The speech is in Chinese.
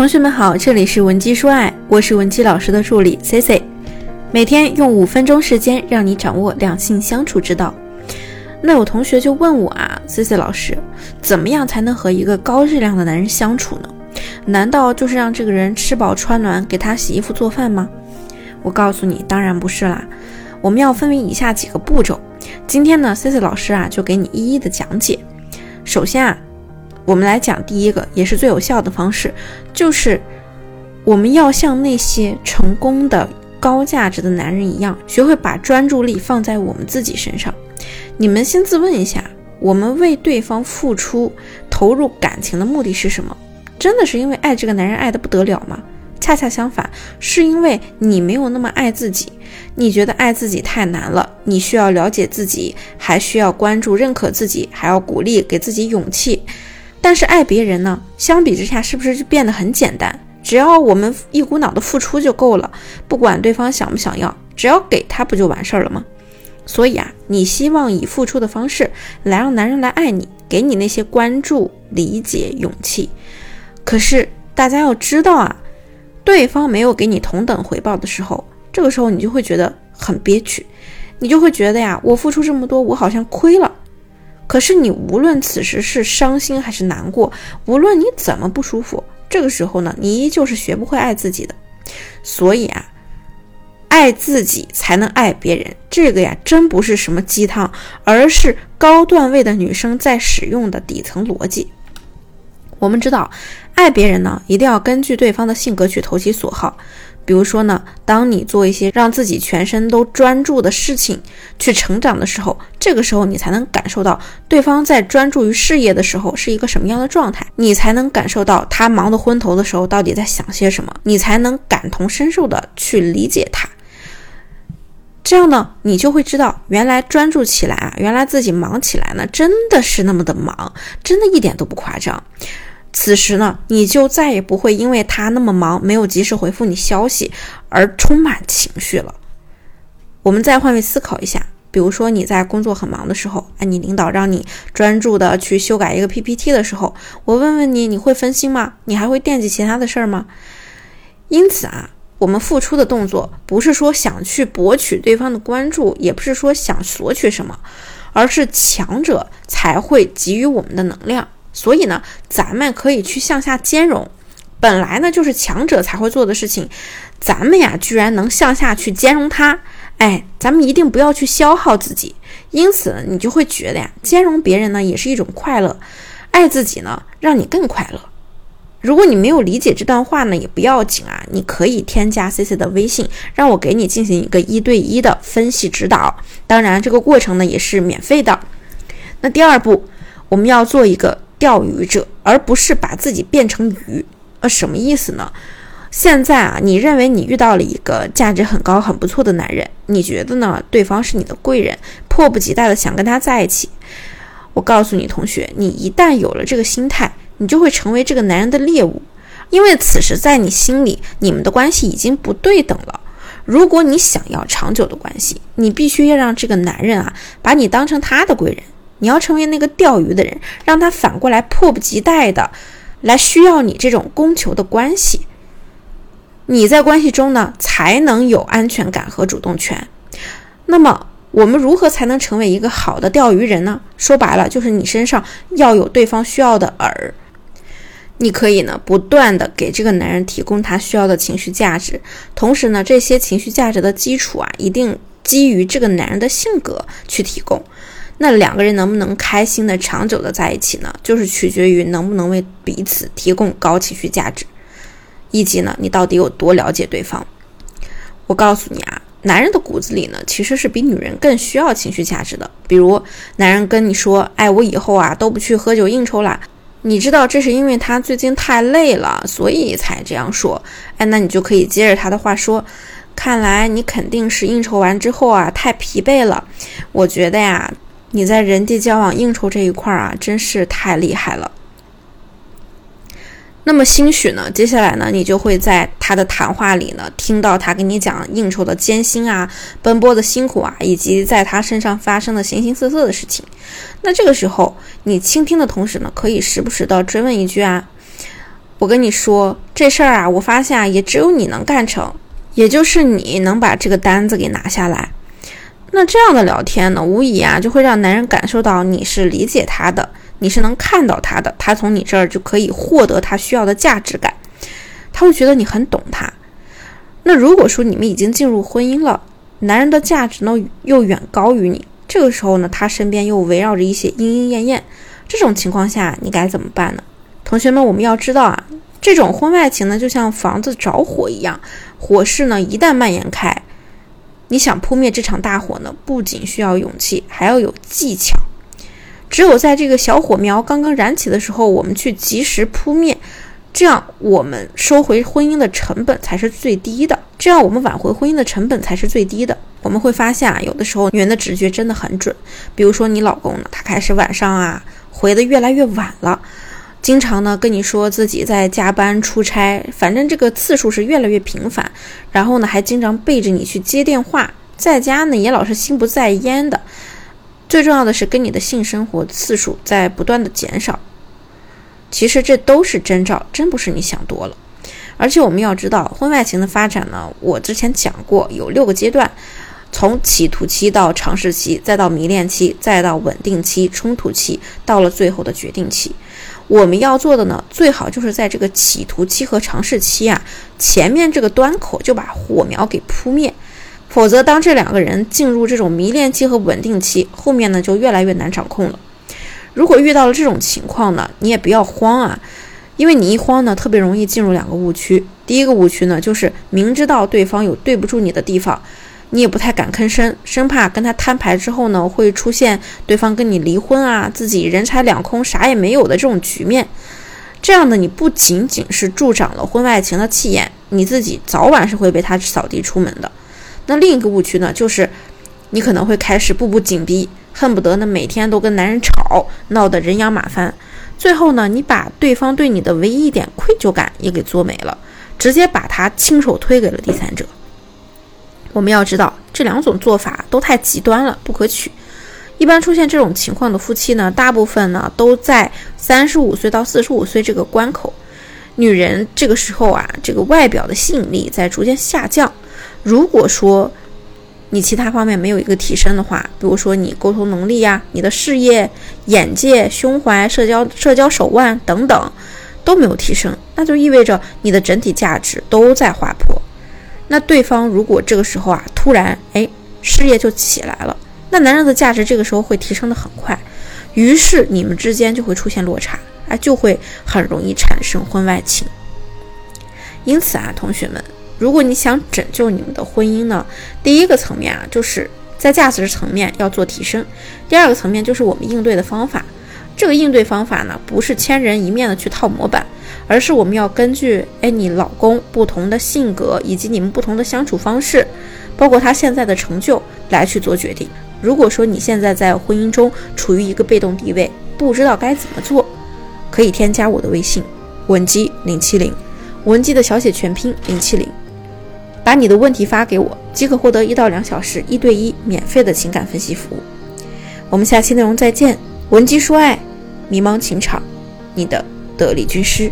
同学们好，这里是文姬说爱，我是文姬老师的助理 C C，每天用五分钟时间让你掌握两性相处之道。那有同学就问我啊，C C 老师，怎么样才能和一个高质量的男人相处呢？难道就是让这个人吃饱穿暖，给他洗衣服做饭吗？我告诉你，当然不是啦。我们要分为以下几个步骤。今天呢，C C 老师啊就给你一一的讲解。首先啊。我们来讲第一个，也是最有效的方式，就是我们要像那些成功的高价值的男人一样，学会把专注力放在我们自己身上。你们先自问一下，我们为对方付出、投入感情的目的是什么？真的是因为爱这个男人爱的不得了吗？恰恰相反，是因为你没有那么爱自己，你觉得爱自己太难了，你需要了解自己，还需要关注、认可自己，还要鼓励，给自己勇气。但是爱别人呢？相比之下，是不是就变得很简单？只要我们一股脑的付出就够了，不管对方想不想要，只要给他不就完事儿了吗？所以啊，你希望以付出的方式来让男人来爱你，给你那些关注、理解、勇气。可是大家要知道啊，对方没有给你同等回报的时候，这个时候你就会觉得很憋屈，你就会觉得呀，我付出这么多，我好像亏了。可是你无论此时是伤心还是难过，无论你怎么不舒服，这个时候呢，你依旧是学不会爱自己的。所以啊，爱自己才能爱别人，这个呀，真不是什么鸡汤，而是高段位的女生在使用的底层逻辑。我们知道，爱别人呢，一定要根据对方的性格去投其所好。比如说呢，当你做一些让自己全身都专注的事情去成长的时候，这个时候你才能感受到对方在专注于事业的时候是一个什么样的状态，你才能感受到他忙得昏头的时候到底在想些什么，你才能感同身受的去理解他。这样呢，你就会知道，原来专注起来啊，原来自己忙起来呢，真的是那么的忙，真的一点都不夸张。此时呢，你就再也不会因为他那么忙，没有及时回复你消息而充满情绪了。我们再换位思考一下，比如说你在工作很忙的时候，哎，你领导让你专注的去修改一个 PPT 的时候，我问问你，你会分心吗？你还会惦记其他的事儿吗？因此啊，我们付出的动作不是说想去博取对方的关注，也不是说想索取什么，而是强者才会给予我们的能量。所以呢，咱们可以去向下兼容，本来呢就是强者才会做的事情，咱们呀居然能向下去兼容它，哎，咱们一定不要去消耗自己。因此，你就会觉得呀，兼容别人呢也是一种快乐，爱自己呢让你更快乐。如果你没有理解这段话呢，也不要紧啊，你可以添加 C C 的微信，让我给你进行一个一对一的分析指导。当然，这个过程呢也是免费的。那第二步，我们要做一个。钓鱼者，而不是把自己变成鱼，呃，什么意思呢？现在啊，你认为你遇到了一个价值很高、很不错的男人，你觉得呢？对方是你的贵人，迫不及待的想跟他在一起。我告诉你，同学，你一旦有了这个心态，你就会成为这个男人的猎物，因为此时在你心里，你们的关系已经不对等了。如果你想要长久的关系，你必须要让这个男人啊，把你当成他的贵人。你要成为那个钓鱼的人，让他反过来迫不及待的来需要你这种供求的关系。你在关系中呢，才能有安全感和主动权。那么，我们如何才能成为一个好的钓鱼人呢？说白了，就是你身上要有对方需要的饵。你可以呢，不断的给这个男人提供他需要的情绪价值，同时呢，这些情绪价值的基础啊，一定基于这个男人的性格去提供。那两个人能不能开心的、长久的在一起呢？就是取决于能不能为彼此提供高情绪价值，以及呢，你到底有多了解对方。我告诉你啊，男人的骨子里呢，其实是比女人更需要情绪价值的。比如，男人跟你说：“哎，我以后啊都不去喝酒应酬了。”你知道这是因为他最近太累了，所以才这样说。哎，那你就可以接着他的话说：“看来你肯定是应酬完之后啊太疲惫了。我觉得呀。”你在人际交往应酬这一块儿啊，真是太厉害了。那么兴许呢，接下来呢，你就会在他的谈话里呢，听到他跟你讲应酬的艰辛啊，奔波的辛苦啊，以及在他身上发生的形形色色的事情。那这个时候，你倾听的同时呢，可以时不时的追问一句啊，我跟你说这事儿啊，我发现啊也只有你能干成，也就是你能把这个单子给拿下来。那这样的聊天呢，无疑啊就会让男人感受到你是理解他的，你是能看到他的，他从你这儿就可以获得他需要的价值感，他会觉得你很懂他。那如果说你们已经进入婚姻了，男人的价值呢又远高于你，这个时候呢，他身边又围绕着一些莺莺燕燕，这种情况下你该怎么办呢？同学们，我们要知道啊，这种婚外情呢，就像房子着火一样，火势呢一旦蔓延开。你想扑灭这场大火呢，不仅需要勇气，还要有技巧。只有在这个小火苗刚刚燃起的时候，我们去及时扑灭，这样我们收回婚姻的成本才是最低的。这样我们挽回婚姻的成本才是最低的。我们会发现啊，有的时候女人的直觉真的很准。比如说你老公呢，他开始晚上啊回的越来越晚了。经常呢跟你说自己在加班出差，反正这个次数是越来越频繁，然后呢还经常背着你去接电话，在家呢也老是心不在焉的。最重要的是跟你的性生活次数在不断的减少，其实这都是征兆，真不是你想多了。而且我们要知道，婚外情的发展呢，我之前讲过有六个阶段，从企图期到尝试期，再到迷恋期，再到稳定期、冲突期，到了最后的决定期。我们要做的呢，最好就是在这个企图期和尝试期啊，前面这个端口就把火苗给扑灭，否则当这两个人进入这种迷恋期和稳定期，后面呢就越来越难掌控了。如果遇到了这种情况呢，你也不要慌啊，因为你一慌呢，特别容易进入两个误区。第一个误区呢，就是明知道对方有对不住你的地方。你也不太敢吭声，生怕跟他摊牌之后呢，会出现对方跟你离婚啊，自己人财两空，啥也没有的这种局面。这样呢你不仅仅是助长了婚外情的气焰，你自己早晚是会被他扫地出门的。那另一个误区呢，就是你可能会开始步步紧逼，恨不得呢每天都跟男人吵，闹得人仰马翻。最后呢，你把对方对你的唯一一点愧疚感也给做没了，直接把他亲手推给了第三者。我们要知道，这两种做法都太极端了，不可取。一般出现这种情况的夫妻呢，大部分呢都在三十五岁到四十五岁这个关口。女人这个时候啊，这个外表的吸引力在逐渐下降。如果说你其他方面没有一个提升的话，比如说你沟通能力呀、你的事业、眼界、胸怀、社交、社交手腕等等都没有提升，那就意味着你的整体价值都在滑坡。那对方如果这个时候啊，突然哎，事业就起来了，那男人的价值这个时候会提升的很快，于是你们之间就会出现落差，哎，就会很容易产生婚外情。因此啊，同学们，如果你想拯救你们的婚姻呢，第一个层面啊，就是在价值层面要做提升；第二个层面就是我们应对的方法。这个应对方法呢，不是千人一面的去套模板，而是我们要根据哎你老公不同的性格以及你们不同的相处方式，包括他现在的成就来去做决定。如果说你现在在婚姻中处于一个被动地位，不知道该怎么做，可以添加我的微信文姬零七零，文姬的小写全拼零七零，把你的问题发给我，即可获得一到两小时一对一免费的情感分析服务。我们下期内容再见，文姬说爱。迷茫情场，你的得力军师。